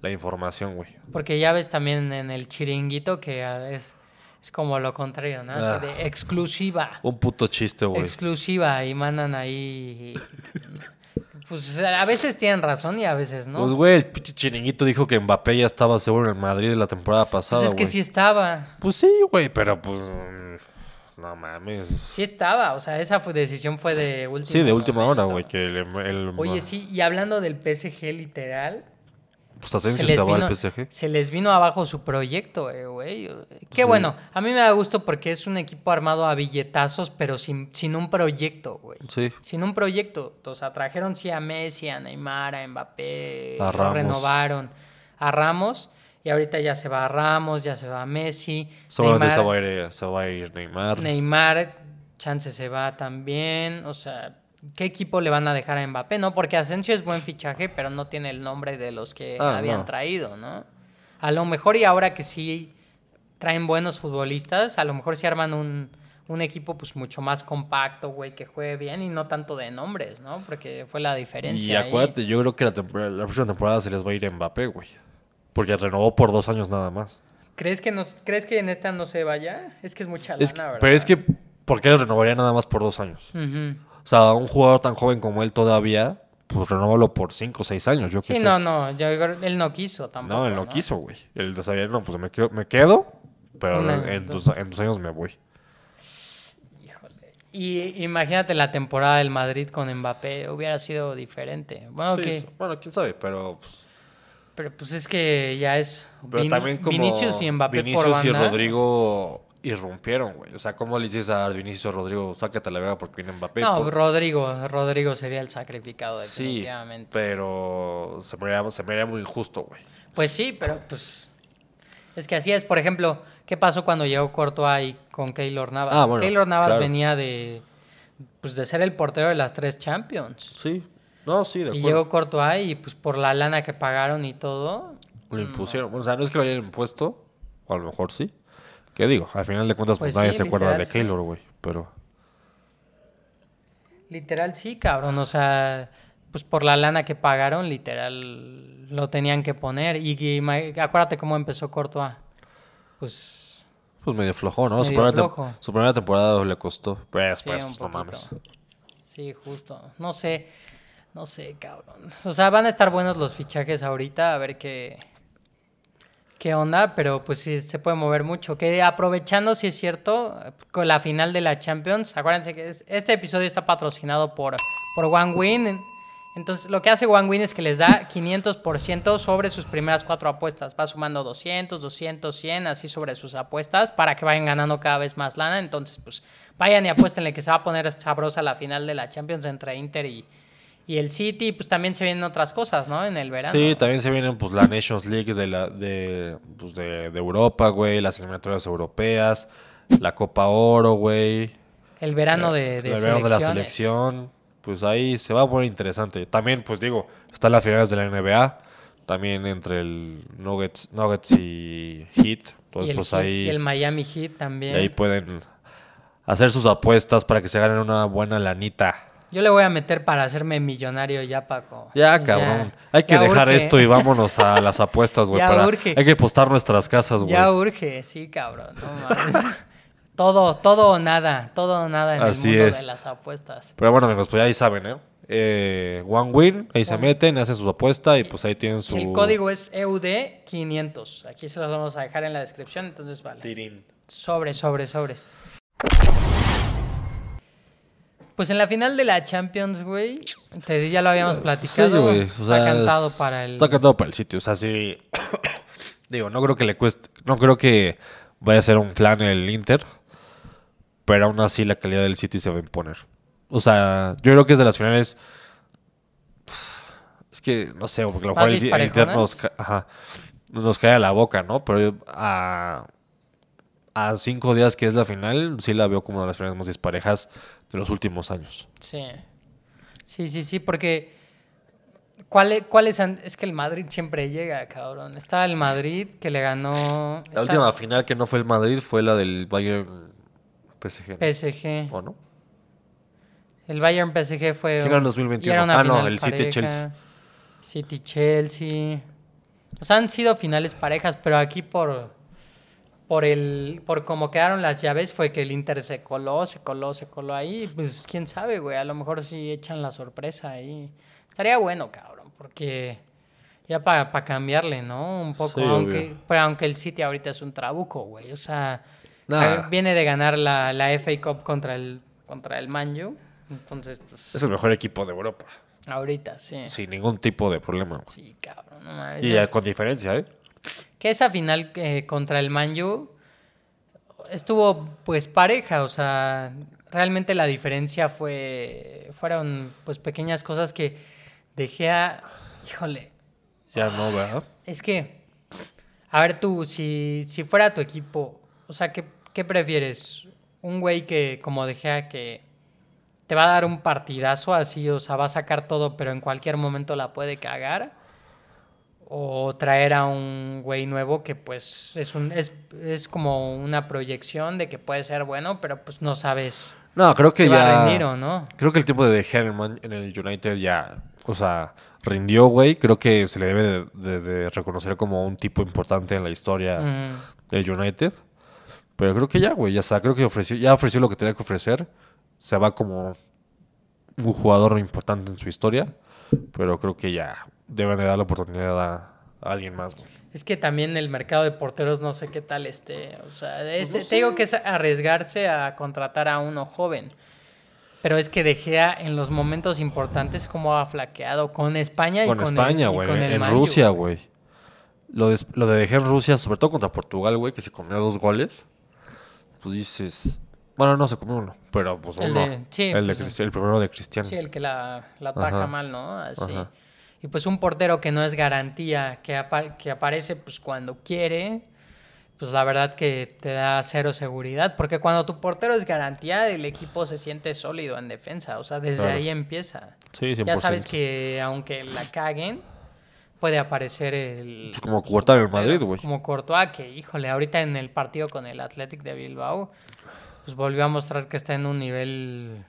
la información, güey. Porque ya ves también en el chiringuito que ah, es, es como lo contrario, ¿no? Ah. de exclusiva. Un puto chiste, güey. Exclusiva y mandan ahí. Pues a veces tienen razón y a veces no. Pues, güey, el pinche chiringuito dijo que Mbappé ya estaba seguro en el Madrid la temporada pasada, Pues es que güey. sí estaba. Pues sí, güey, pero pues... mm, No mames. Sí estaba. O sea, esa fue, decisión fue de última Sí, de última hora, güey, que el... el- Oye, sí, y hablando del PSG literal, Pues Asensio se, va al PSG. se les vino abajo su proyecto, eh, güey. Qué Sí. bueno, a mí me da gusto porque es un equipo armado a billetazos, pero sin, sin un proyecto, güey. Sí. Sin un proyecto. O sea, trajeron sí a Messi, a Neymar, a Mbappé, A Ramos. renovaron a Ramos. Y ahorita ya se va a Ramos, ya se va a Messi. Seguramente Neymar, se va, a ir, se va a ir Neymar. Neymar, chance se va también. O sea, ¿qué equipo le van a dejar a Mbappé? No, porque Asensio es buen fichaje, pero no tiene el nombre de los que Ah, habían no. traído, ¿no? A lo mejor y ahora que sí traen buenos futbolistas, a lo mejor sí arman un, un equipo pues mucho más compacto, güey, que juegue bien y no tanto de nombres, ¿no? Porque fue la diferencia. Y ahí. acuérdate, yo creo que la, próxima temporada se les va a ir a Mbappé, güey. Porque renovó por dos años nada más. ¿Crees que, nos, ¿Crees que en esta no se vaya? Es que es mucha Es que- lana, ¿verdad? pero es que, ¿por qué les renovaría nada más por dos años? Ujú. O sea, un jugador tan joven como él todavía, pues renóvalo por cinco o seis años, yo qué Sí, sé. no, no, yo él no quiso tampoco. No, él no, quiso, güey. Él sabía, no, pues me quedo, me quedo pero en, en dos. en dos años me voy. Híjole. Y imagínate la temporada del Madrid con Mbappé, hubiera sido diferente. Bueno, Sí, que. Bueno, quién sabe, pero... pues, pero pues es que ya es pero también como Vinicius y Mbappé Vinicius por y banda. Rodrigo irrumpieron, güey. O sea, ¿cómo le dices a Vinicius Rodrigo, sácate la verga porque viene Mbappé? No, Por- Rodrigo, Rodrigo sería el sacrificado Sí, definitivamente. pero se me haría, se me haría muy injusto, güey. Pues sí, pero pues es que así es. Por ejemplo, ¿qué pasó cuando llegó Courtois y con Keylor Navas? Ah, bueno, Keylor Navas claro. venía de pues de ser el portero de las tres Champions. Sí. No, sí, de Y llegó Courtois y pues por la lana que pagaron y todo, Lo impusieron. Bueno, o sea, no es que lo hayan impuesto, o a lo mejor sí. ¿Qué digo? Al final de cuentas, pues, Pues nadie sí, se acuerda de sí. Keylor, güey. Pero... Literal sí, cabrón. O sea, pues por la lana que pagaron, literal lo tenían que poner. Y, acuérdate cómo empezó Courtois. Pues Pues medio flojo, ¿no? su, Medio primera tem- flojo. su primera temporada le costó. Pero sí, después, un pues, no poquito. mames. Sí, justo. No sé, no sé, cabrón. O sea, van a estar buenos los fichajes ahorita, a ver qué, qué onda, pero pues sí se puede mover mucho. Que aprovechando, si es cierto, con la final de la Champions, acuérdense que es- este episodio está patrocinado por, por One Win. Entonces, lo que hace One Win es que les da 500% sobre sus primeras cuatro apuestas. Va sumando 200, 200, 100, así sobre sus apuestas para que vayan ganando cada vez más lana. Entonces, pues vayan y apuéstenle que se va a poner sabrosa la final de la Champions entre Inter y, y el City. Pues también se vienen otras cosas, ¿no? En el verano. Sí, también se vienen pues la Nations League de, la, de, pues, de, de Europa, güey, las eliminatorias europeas, la Copa Oro, güey. El verano de, de el verano de la selección. Pues ahí se va a poner interesante. También, pues digo, están las finales de la NBA. También entre el Nuggets, Nuggets y Heat. Y Entonces, el, pues Heat- ahí, y el Miami Heat también. y ahí pueden hacer sus apuestas para que se ganen una buena lanita. Yo le voy a meter para hacerme millonario ya, Paco. Ya, cabrón. Hay que ya dejar urge. esto y vámonos a las apuestas, güey. Ya para- urge. Hay que postar nuestras casas, güey. Ya urge, sí, cabrón. No mames. todo, todo o nada. Todo o nada en Así el mundo es. de las apuestas. Pero bueno, amigos, pues ya ahí saben, ¿eh? Eh, One Win, ahí se meten, hacen su apuesta y pues ahí tienen su... El código es E EUD500. Aquí se los vamos a dejar en la descripción, entonces vale. Tirín. Sobre, sobre, sobres. Pues en la final de la Champions, güey, te ya lo habíamos platicado. Sí, güey. O está cantado es- para el Está cantado para el sitio. O sea, sí. Digo, no creo que le cueste. No creo que vaya a ser un flan el Inter. Pero aún así la calidad del City se va a imponer. O sea, yo creo que es de las finales. Es que, no sé, porque a lo ¿Más mejor el, el Inter nos, ca- ajá, nos cae a la boca, ¿no? Pero a, a cinco días que es la final, sí la veo como una de las finales más disparejas de los últimos años. Sí. Sí, sí, sí, porque. ¿Cuál, e- cuál es, que el Madrid siempre llega, cabrón. Está el Madrid que le ganó. La está última final que no fue el Madrid fue la del Bayern PSG. ¿no? PSG. ¿O no? El Bayern PSG fue. ¿Quién ganó en un- 2021? y era una Ah, no, el City. Chelsea. City Chelsea. O sea, han sido finales parejas, pero aquí por. Por el. Por cómo quedaron las llaves fue que el Inter se coló, se coló, se coló ahí. Pues quién sabe, güey. A lo mejor sí echan la sorpresa ahí. Estaría bueno, cabrón, porque. Ya para cambiarle, ¿no? Un poco. Sí, aunque, pero aunque el City ahorita es un trabuco, güey. O sea. Nah. eh, Viene de ganar la, la FA Cup contra el, contra el Manju. Entonces, pues. Es el mejor equipo de Europa. Ahorita, sí. Sí, Sin ningún tipo de problema. cabrón. No mames. Y con diferencia, ¿eh? Que esa final eh, contra el Manju estuvo pues pareja, o sea, realmente la diferencia fue fueron pues pequeñas cosas que dejé a híjole, Ya no, ¿verdad? es que a ver tú si si fuera tu equipo, o sea, ¿qué, qué prefieres? Un güey que como dejé a que te va a dar un partidazo así, o sea, va a sacar todo, pero en cualquier momento la puede cagar. O traer a un güey nuevo que pues es un es, es como una proyección de que puede ser bueno, pero pues no sabes No, creo que si ya. va a rendir o no. Creo que el tiempo de De Gea en el, Man- en el United ya. O sea, rindió, güey. Creo que se le debe de, de- de reconocer como un tipo importante en la historia Mm, del United. Pero creo que ya, güey. Ya está. Creo que ofreció, ya ofreció lo que tenía que ofrecer. Se va como un jugador importante en su historia. Pero creo que ya deben de dar la oportunidad a, a alguien más, güey. Es que también el mercado de porteros no sé qué tal esté. O sea, es- Pues no te digo que es arriesgarse a contratar a uno joven. Pero es que De Gea en los momentos importantes como ha flaqueado con España y Con con, España, el, y güey. con el En Manju, Rusia, güey. Lo de, lo de De Gea en Rusia, sobre todo contra Portugal, güey, que se comió dos goles. Pues dices. Bueno, no se comió uno, pero pues El uno. de- sí, el, de pues, el primero de Cristiano. Sí, el que la, la mal, ¿no? Así. Ajá. Y pues un portero que no es garantía, que, apa- que aparece pues cuando quiere, pues la verdad que te da cero seguridad, porque cuando tu portero es garantía, el equipo se siente sólido en defensa, o sea, desde Claro. ahí empieza. Sí, 100%. Ya sabes que aunque la caguen, puede aparecer el... Pues como cortar el portero, Madrid, güey. Como Courtois, que híjole, ahorita en el partido con el Athletic de Bilbao, pues volvió a mostrar que está en un nivel...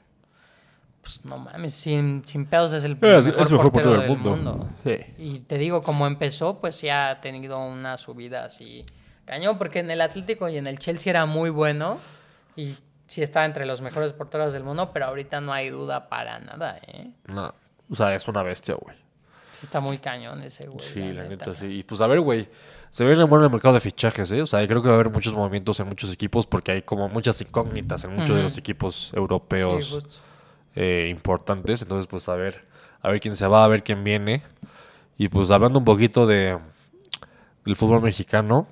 Pues no mames, sin, sin pedos es el Eh, mejor, es el mejor portero, portero del del mundo. mundo. Sí. Y te digo, como empezó, pues ya ha tenido una subida así cañón, porque en el Atlético y en el Chelsea era muy bueno y sí estaba entre los mejores porteros del mundo, pero ahorita no hay duda para nada, ¿eh? No. O sea, es una bestia, güey. Sí está muy cañón ese güey. Sí, la neta, sí. Y pues a ver, güey. Se viene bueno el mercado de fichajes, ¿eh? O sea, creo que va a haber muchos movimientos en muchos equipos porque hay como muchas incógnitas en muchos de los equipos Sí, europeos justo. Eh, importantes. Entonces, pues a ver, a ver quién se va, a ver quién viene. Y pues hablando un poquito de del fútbol mexicano,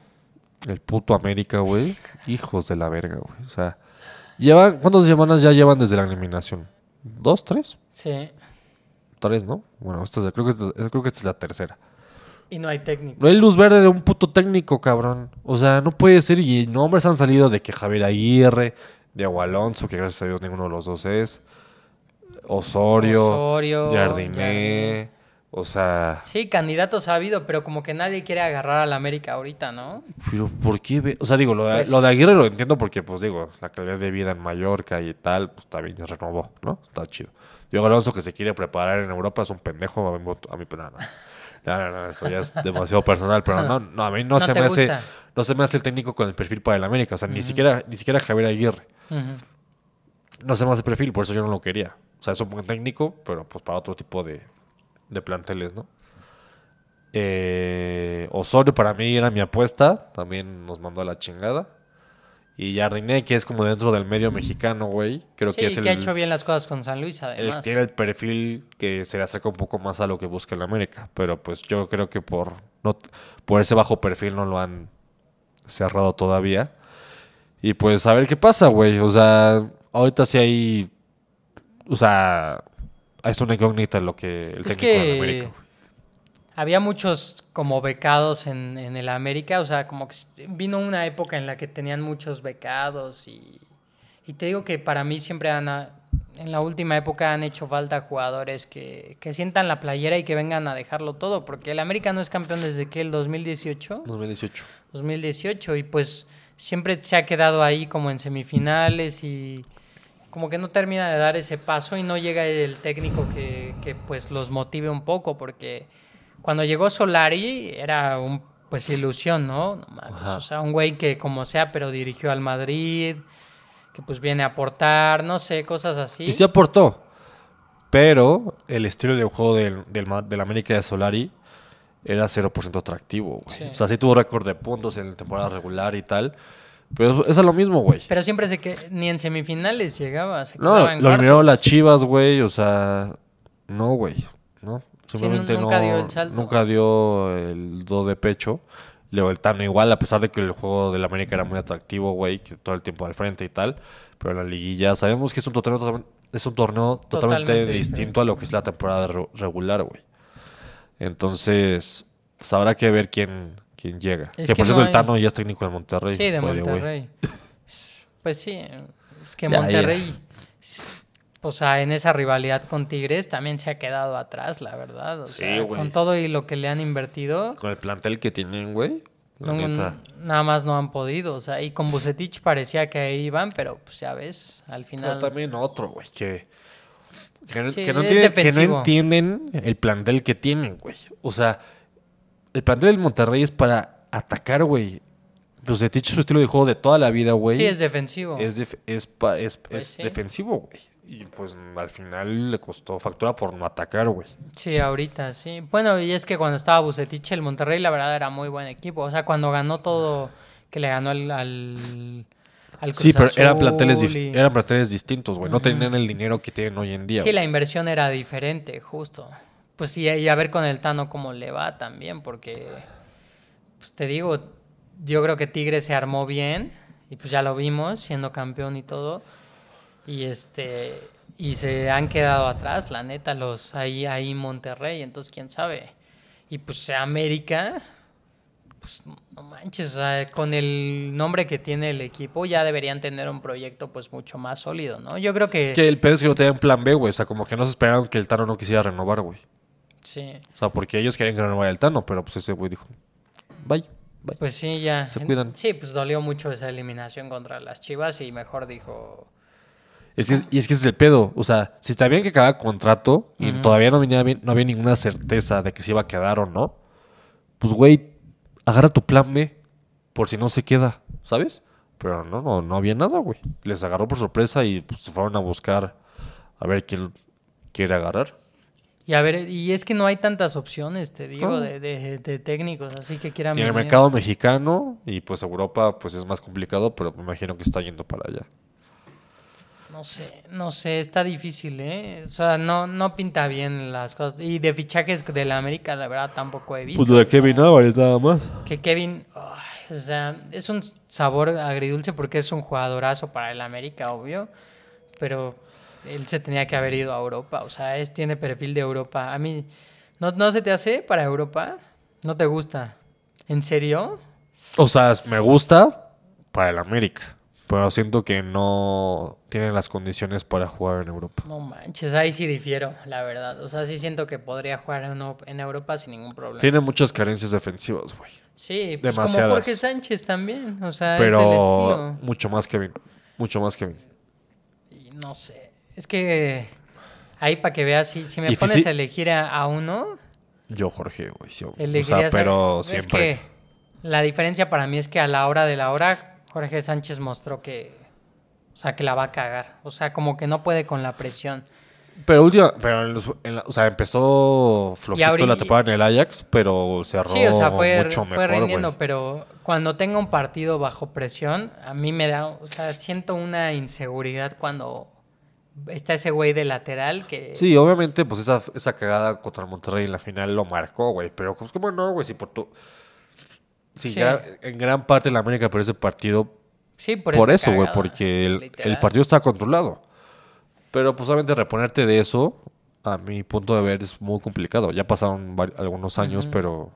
el puto América, güey. Hijos de la verga, güey. O sea, llevan, ¿cuántas semanas ya llevan desde la eliminación? ¿Dos, tres? Sí. Tres, ¿no? Bueno, esta es- creo, que esta, creo que esta es la tercera. Y no hay técnico. No hay luz verde de un puto técnico, cabrón. O sea, no puede ser. Y nombres han salido de que Javier Aguirre, Diego Alonso, que gracias a Dios ninguno de los dos es. Osorio, Osorio, Jardiné. O sea, Sí, candidatos ha habido, pero como que nadie quiere agarrar al América ahorita, ¿no? pero ¿por qué? O sea, digo, lo de, Pues- lo de Aguirre lo entiendo porque, pues digo, la calidad de vida en Mallorca y tal, pues está bien, ya renovó, ¿no? Está chido. Diego Alonso, que se quiere preparar en Europa, es un pendejo. A mí, a pero no, no. No, esto ya es demasiado personal, pero no, no, a mí no, No se me hace, no se me hace el técnico con el perfil para el América, o sea, ni siquiera, ni siquiera Javier Aguirre, Ujú. No se me hace perfil, por eso yo no lo quería. O sea, es un buen técnico, pero pues para otro tipo de, de planteles, ¿no? Eh, Osorio para mí era mi apuesta, también nos mandó a la chingada. Y Jardiné, que es como dentro del medio mexicano, güey, creo sí, que es el, ha hecho bien las cosas con San Luis, además. tiene el perfil que se le acerca un poco más a lo que busca el América. Pero pues yo creo que por, no, por ese bajo perfil no lo han cerrado todavía. Y pues a ver qué pasa, güey. O sea, ahorita sí hay. O sea, es una incógnita lo que el Es técnico del que América. güey. había muchos como becados en, en el América, o sea, como que vino una época en la que tenían muchos becados y, y te digo que para mí siempre han, en la última época han hecho falta jugadores que, que sientan la playera y que vengan a dejarlo todo, porque el América no es campeón desde que el 2018. 2018. 2018 y pues siempre se ha quedado ahí como en semifinales y como que no termina de dar ese paso y no llega el técnico que, que, pues los motive un poco porque cuando llegó Solari era un pues ilusión, ¿no? No mames. O sea, un güey que como sea pero dirigió al Madrid, que pues viene a aportar, no sé, cosas así. Y sí aportó. Pero el estilo de juego del, del, del América de Solari era 0% atractivo, güey. Sí. O sea, sí tuvo récord de puntos en la temporada regular y tal. Pero eso es lo mismo, güey. Pero siempre se que ni en semifinales llegaba, se No, en lo eliminaron las Chivas, güey. O sea, no, güey. No, Sí, simplemente nunca no. dio el salto. Nunca dio el do de pecho. Luego el Tano igual, a pesar de que el juego del América era muy atractivo, güey, que todo el tiempo al frente y tal. Pero en la liguilla sabemos que es un torneo, totalmente- es un torneo totalmente, Totalmente distinto a lo que es la temporada re- regular, güey. Entonces, pues habrá que ver quién, quién llega. Es que que por cierto, no el hay- Tano ya es técnico del Monterrey. Sí, de. Monterrey. Pues sí, es que Ya, Monterrey, o sea, en esa rivalidad con Tigres también se ha quedado atrás, la verdad. O Sí, sea, güey. con todo y lo que le han invertido, Con el plantel que tienen, güey. No- nada más no han podido. O sea, y con Bucetich parecía que ahí iban, pero pues ya ves, al Pero final. también otro, güey, que, que, no- Sí, que no es tiene- que no defensivo. entienden el plantel que tienen, güey. O sea, el plantel del Monterrey es para atacar, güey. Bucetich es su estilo de juego de toda la vida, güey. Sí, es defensivo. es, def- es, pa- es, Pues es sí. defensivo, güey. Y pues al final le costó factura por no atacar, güey. Sí, ahorita sí. Bueno, y es que cuando estaba Bucetich, el Monterrey, la verdad, era muy buen equipo. O sea, cuando ganó todo, que le ganó al, al, al Sí, Cruz pero eran planteles, y- eran planteles distintos, güey. No tenían el dinero que tienen hoy en día. Sí, la inversión era diferente, justo. Pues sí, y a ver con el Tano cómo le va también, porque, pues te digo, yo creo que Tigre se armó bien, y pues ya lo vimos, siendo campeón y todo, y este, y se han quedado atrás, la neta, los ahí, ahí Monterrey, entonces quién sabe. Y pues América, pues no manches, o sea, con el nombre que tiene el equipo ya deberían tener un proyecto pues mucho más sólido, ¿no? Yo creo que... Es que el pedo es que no tenían plan B, güey. O sea, como que no se esperaron que el Tano no quisiera renovar, güey. Sí. O sea, porque ellos querían que renovara el Tano, pero pues ese güey dijo, bye, bye. Pues sí, ya. Se cuidan. Sí, pues dolió mucho esa eliminación contra las Chivas y mejor dijo. Es que, y es que ese es el pedo. O sea, si está bien que acaba contrato y todavía no, venía bien- no había ninguna certeza de que se iba a quedar o no, pues güey, agarra tu plan B por si no se queda, ¿sabes? Pero no, no, no había nada, güey. Les agarró por sorpresa y pues, se fueron a buscar a ver quién quiere agarrar. Y a ver, y es que no hay tantas opciones, te digo, No. de, de- de técnicos, así que quieran Y en el mercado mexicano y pues Europa pues es más complicado, pero me imagino que está yendo para allá. No sé, no sé, está difícil, ¿eh? O sea, no, no pinta bien las cosas. Y de fichajes de la América, la verdad, tampoco he visto. Pues lo de sea, Kevin Álvarez nada más. Que Kevin, o sea, es un sabor agridulce porque es un jugadorazo para el América, obvio. Pero él se tenía que haber ido a Europa. O sea, es, tiene perfil de Europa. A mí, ¿no, ¿no se te hace para Europa? ¿No te gusta? ¿En serio? O sea, me gusta para el América. Pero siento que no tiene las condiciones para jugar en Europa. No manches, ahí sí difiero, la verdad. O sea, sí siento que podría jugar en, Europa sin ningún problema. Tiene muchas carencias defensivas, güey. Sí, pues como demasiadas. Jorge Sánchez también. O sea, es del Pero estilo. mucho más Kevin. Mucho más Kevin. Y no sé. Es que ahí para que veas, si, si me pones a elegir a, a uno, Yo, Jorge, güey. sí, o elegiría sea, pero es siempre. que la diferencia para mí es que a la hora de la hora, Jorge Sánchez mostró que, o sea, que la va a cagar. O sea, como que no puede con la presión. Pero última, pero en los- en la- o sea, empezó flojito ahorita- la temporada en el Ajax, pero cerró Sí, o sea, fue, mucho fue mejor, rindiendo, pero cuando tenga un partido bajo presión, a mí me da, o sea, siento una inseguridad cuando está ese güey de lateral que... Sí, obviamente, pues esa, esa cagada contra Monterrey en la final lo marcó, güey. Pero pues como no, güey, si por tu... Sí, Sí. gran- en gran parte la América por ese partido Sí, por, eso, güey, porque el, el partido está controlado. Pero pues obviamente reponerte de eso, a mi punto de ver, es muy complicado. Ya pasaron algunos años, pero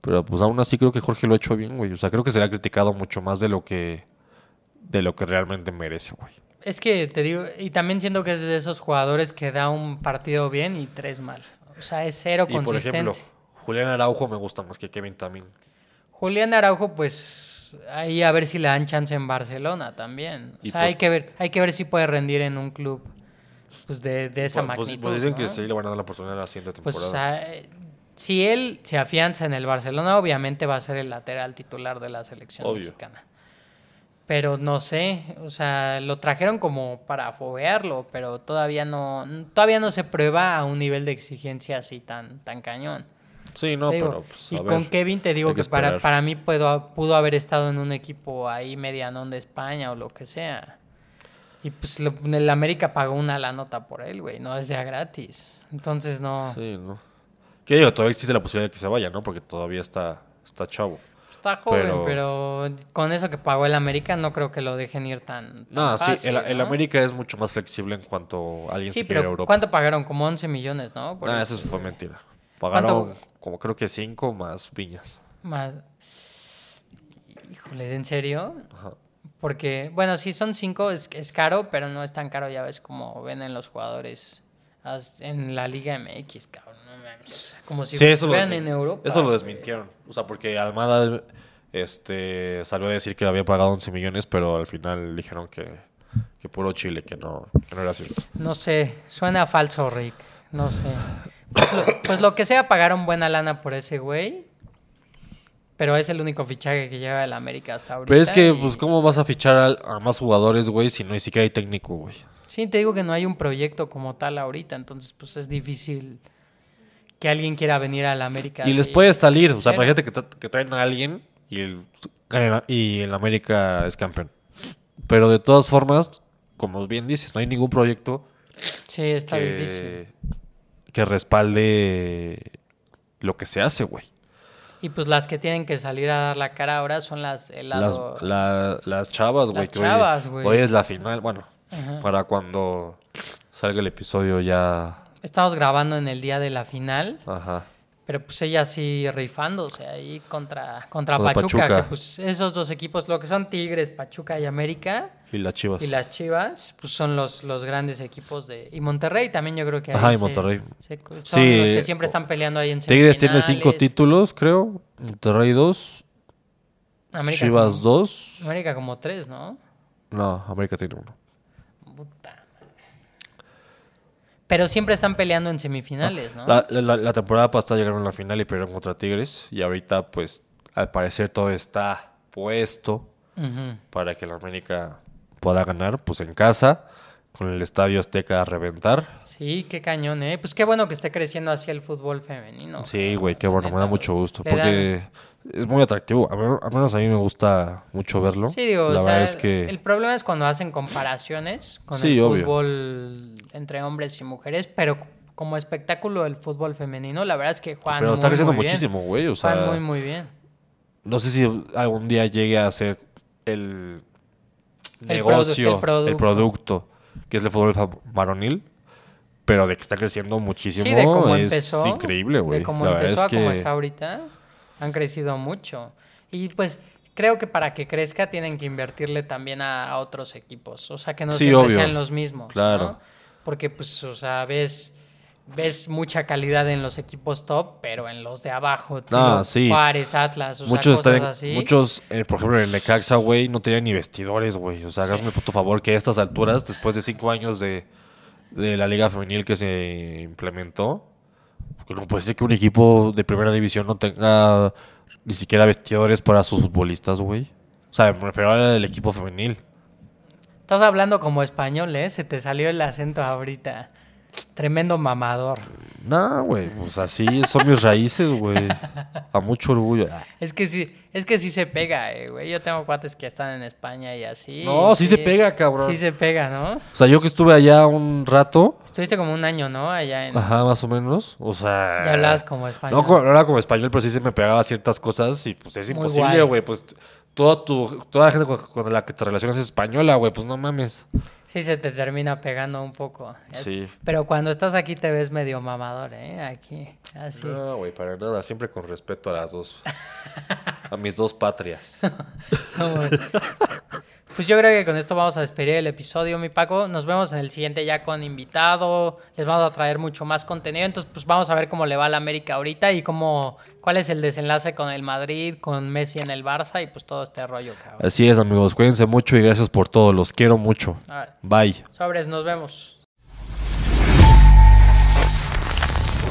pero pues aún así creo que Jorge lo ha hecho bien, güey. O sea, creo que se le ha criticado mucho más de lo que de lo que realmente merece, güey. Es que te digo, y también siento que es de esos jugadores que da un partido bien y tres mal. O sea, es cero Y por consistente. ejemplo, Julián Araujo me gusta más que Kevin también. Julián Araujo, pues ahí a ver si le dan chance en Barcelona también. O sea, pues- hay que ver, hay que ver si puede rendir en un club pues de, de esa Pues- pues, magnitud. pues dicen ¿no? que sí le van a dar la oportunidad la siguiente Pues temporada. ah, eh, si él se afianza en el Barcelona, obviamente va a ser el lateral titular de la selección Obvio. mexicana. Pero no sé, o sea, lo trajeron como para foguearlo, pero todavía no, todavía no se prueba a un nivel de exigencia así tan, tan cañón. sí, no, digo, pero pues, y con. Kevin te digo que que, para, para mí puedo, pudo haber estado en un equipo ahí medianón de España o lo que sea. Y pues lo- el América pagó una la nota por él, güey, no es de a gratis. Entonces no, Sí, no. Que digo, todavía existe la posibilidad de que se vaya, ¿no? Porque todavía está, está chavo. Está joven, pero- pero... con eso que pagó el América no creo que lo dejen ir tan, tan No, sí, fácil, el, el ¿no? América es mucho más flexible en cuanto a alguien Sí, se quiere pero Europa. ¿cuánto pagaron? Como 11 millones, ¿no? Por Ah, eso. eso fue mentira. Pagaron ¿Cuánto? como creo que cinco más viñas. Más... Híjole, ¿en serio? Ajá. Porque, bueno, si son cinco es, es caro, pero no es tan caro, ya ves como ven en los jugadores en la Liga MX, cabrón. Mames. Como si Sí, eso lo, en Europa. eso lo desmintieron. O sea, porque Almada este, salió a decir que había pagado 11 millones, pero al final dijeron que, que puro Chile, que no, que no era cierto. No sé, suena falso, Rick. No sé. Pues lo, pues lo que sea, pagaron buena lana por ese güey. Pero es el único fichaje que lleva el América hasta ahorita. Pero es que, y- pues, ¿cómo vas a fichar a, a más jugadores, güey, si no ni siquiera hay técnico, güey? Sí, te digo que no hay un proyecto como tal ahorita, entonces pues es difícil que alguien quiera venir al América. Y les puede salir. O sea, Cero. imagínate que, tra- que traen a alguien y el, y el América es campeón. Pero de todas formas, como bien dices, no hay ningún proyecto Sí, está que, difícil. que respalde lo que se hace, güey. Y pues las que tienen que salir a dar la cara ahora son las el Las, lado... la- las chavas, güey. Las chavas, güey. Hoy es la final. Bueno, Ajá. para cuando salga el episodio ya. Estamos grabando en el día de la final, Ajá. pero pues ella sí rifándose ahí contra, contra, Contra Pachuca, Pachuca. que pues esos dos equipos, lo que son Tigres, Pachuca y América, Y las chivas. y las Chivas, pues son los, los grandes equipos de... Y Monterrey también yo creo que ahí Ajá, y Monterrey. se- son Sí, los que siempre están peleando ahí en Tigres tiene cinco títulos, creo. Monterrey dos. América Chivas como- dos. América como tres, ¿no? No, América tiene uno. Puta madre. Pero siempre están peleando en semifinales, ¿no? La, la- la temporada pasada llegaron a la final y perdieron contra Tigres. Y ahorita, pues, al parecer todo está puesto para que la América pueda ganar, pues en casa. con el Estadio Azteca a reventar. Sí, qué cañón, ¿eh? Pues qué bueno que esté creciendo así el fútbol femenino. Sí, güey, qué bueno, me da mucho gusto. Porque es muy atractivo. Al menos a mí me gusta mucho verlo. Sí, digo, La o sea, es que. el problema es cuando hacen comparaciones con Sí, el obvio. fútbol entre hombres y mujeres, pero como espectáculo del fútbol femenino, la verdad es que juegan Pero está muy, creciendo muchísimo, güey. O sea, muy, muy bien. no sé si algún día llegue a ser el, negocio, el producto. el producto, que es el fútbol varonil. Pero de que está creciendo muchísimo Sí, de cómo es empezó. increíble, güey. De cómo La empezó es a cómo que- está ahorita, han crecido mucho. Y pues creo que para que crezca tienen que invertirle también a, a otros equipos. O sea, que no Sí, siempre obvio. sean los mismos. Claro. ¿no? Porque pues, o sea, ves, ves mucha calidad en los equipos top, pero en los de abajo, Ah, digo, sí. Juárez, Atlas, o Muchos, sea, cosas están- así. muchos eh, por ejemplo, en el Necaxa, güey, no tenían ni vestidores, güey. O sea, hazme el puto favor que a estas alturas, después de cinco años de, de la liga femenil que se implementó, no puede ser que un equipo de primera división no tenga ni siquiera vestidores para sus futbolistas, güey. O sea, me refiero al equipo femenil. Estás hablando como español, ¿eh? Se te salió el acento ahorita. Tremendo mamador. No, güey, pues así son mis raíces, güey. A mucho orgullo. Es que sí, es que sí se pega, eh, güey. Yo tengo cuates que están en España y así. No, sí se pega, cabrón. Sí se pega, ¿no? O sea, yo que estuve allá un rato, Estuviste como un año, ¿no? Allá en... ajá, más o menos, o sea... Ya hablabas como español. No, no era como español, pero sí se me pegaba ciertas cosas y pues es imposible, güey. Pues toda, tu, toda la gente con, la que te relacionas es española, güey. Pues no mames. Sí se te termina pegando un poco. Es- Sí. Pero cuando estás aquí te ves medio mamador, ¿eh? Aquí, así. No, güey, para nada. Siempre con respeto a las dos. a mis dos patrias. Bueno. Pues yo creo que con esto vamos a despedir el episodio, mi Paco. Nos vemos en el siguiente ya con invitado. Les vamos a traer mucho más contenido. Entonces, pues vamos a ver cómo le va a la América ahorita y cómo, cuál es el desenlace con el Madrid, con Messi en el Barça y pues todo este rollo, cabrón. Así es, amigos. Cuídense mucho y gracias por todo. Los quiero mucho. Bye. Sobres, nos vemos.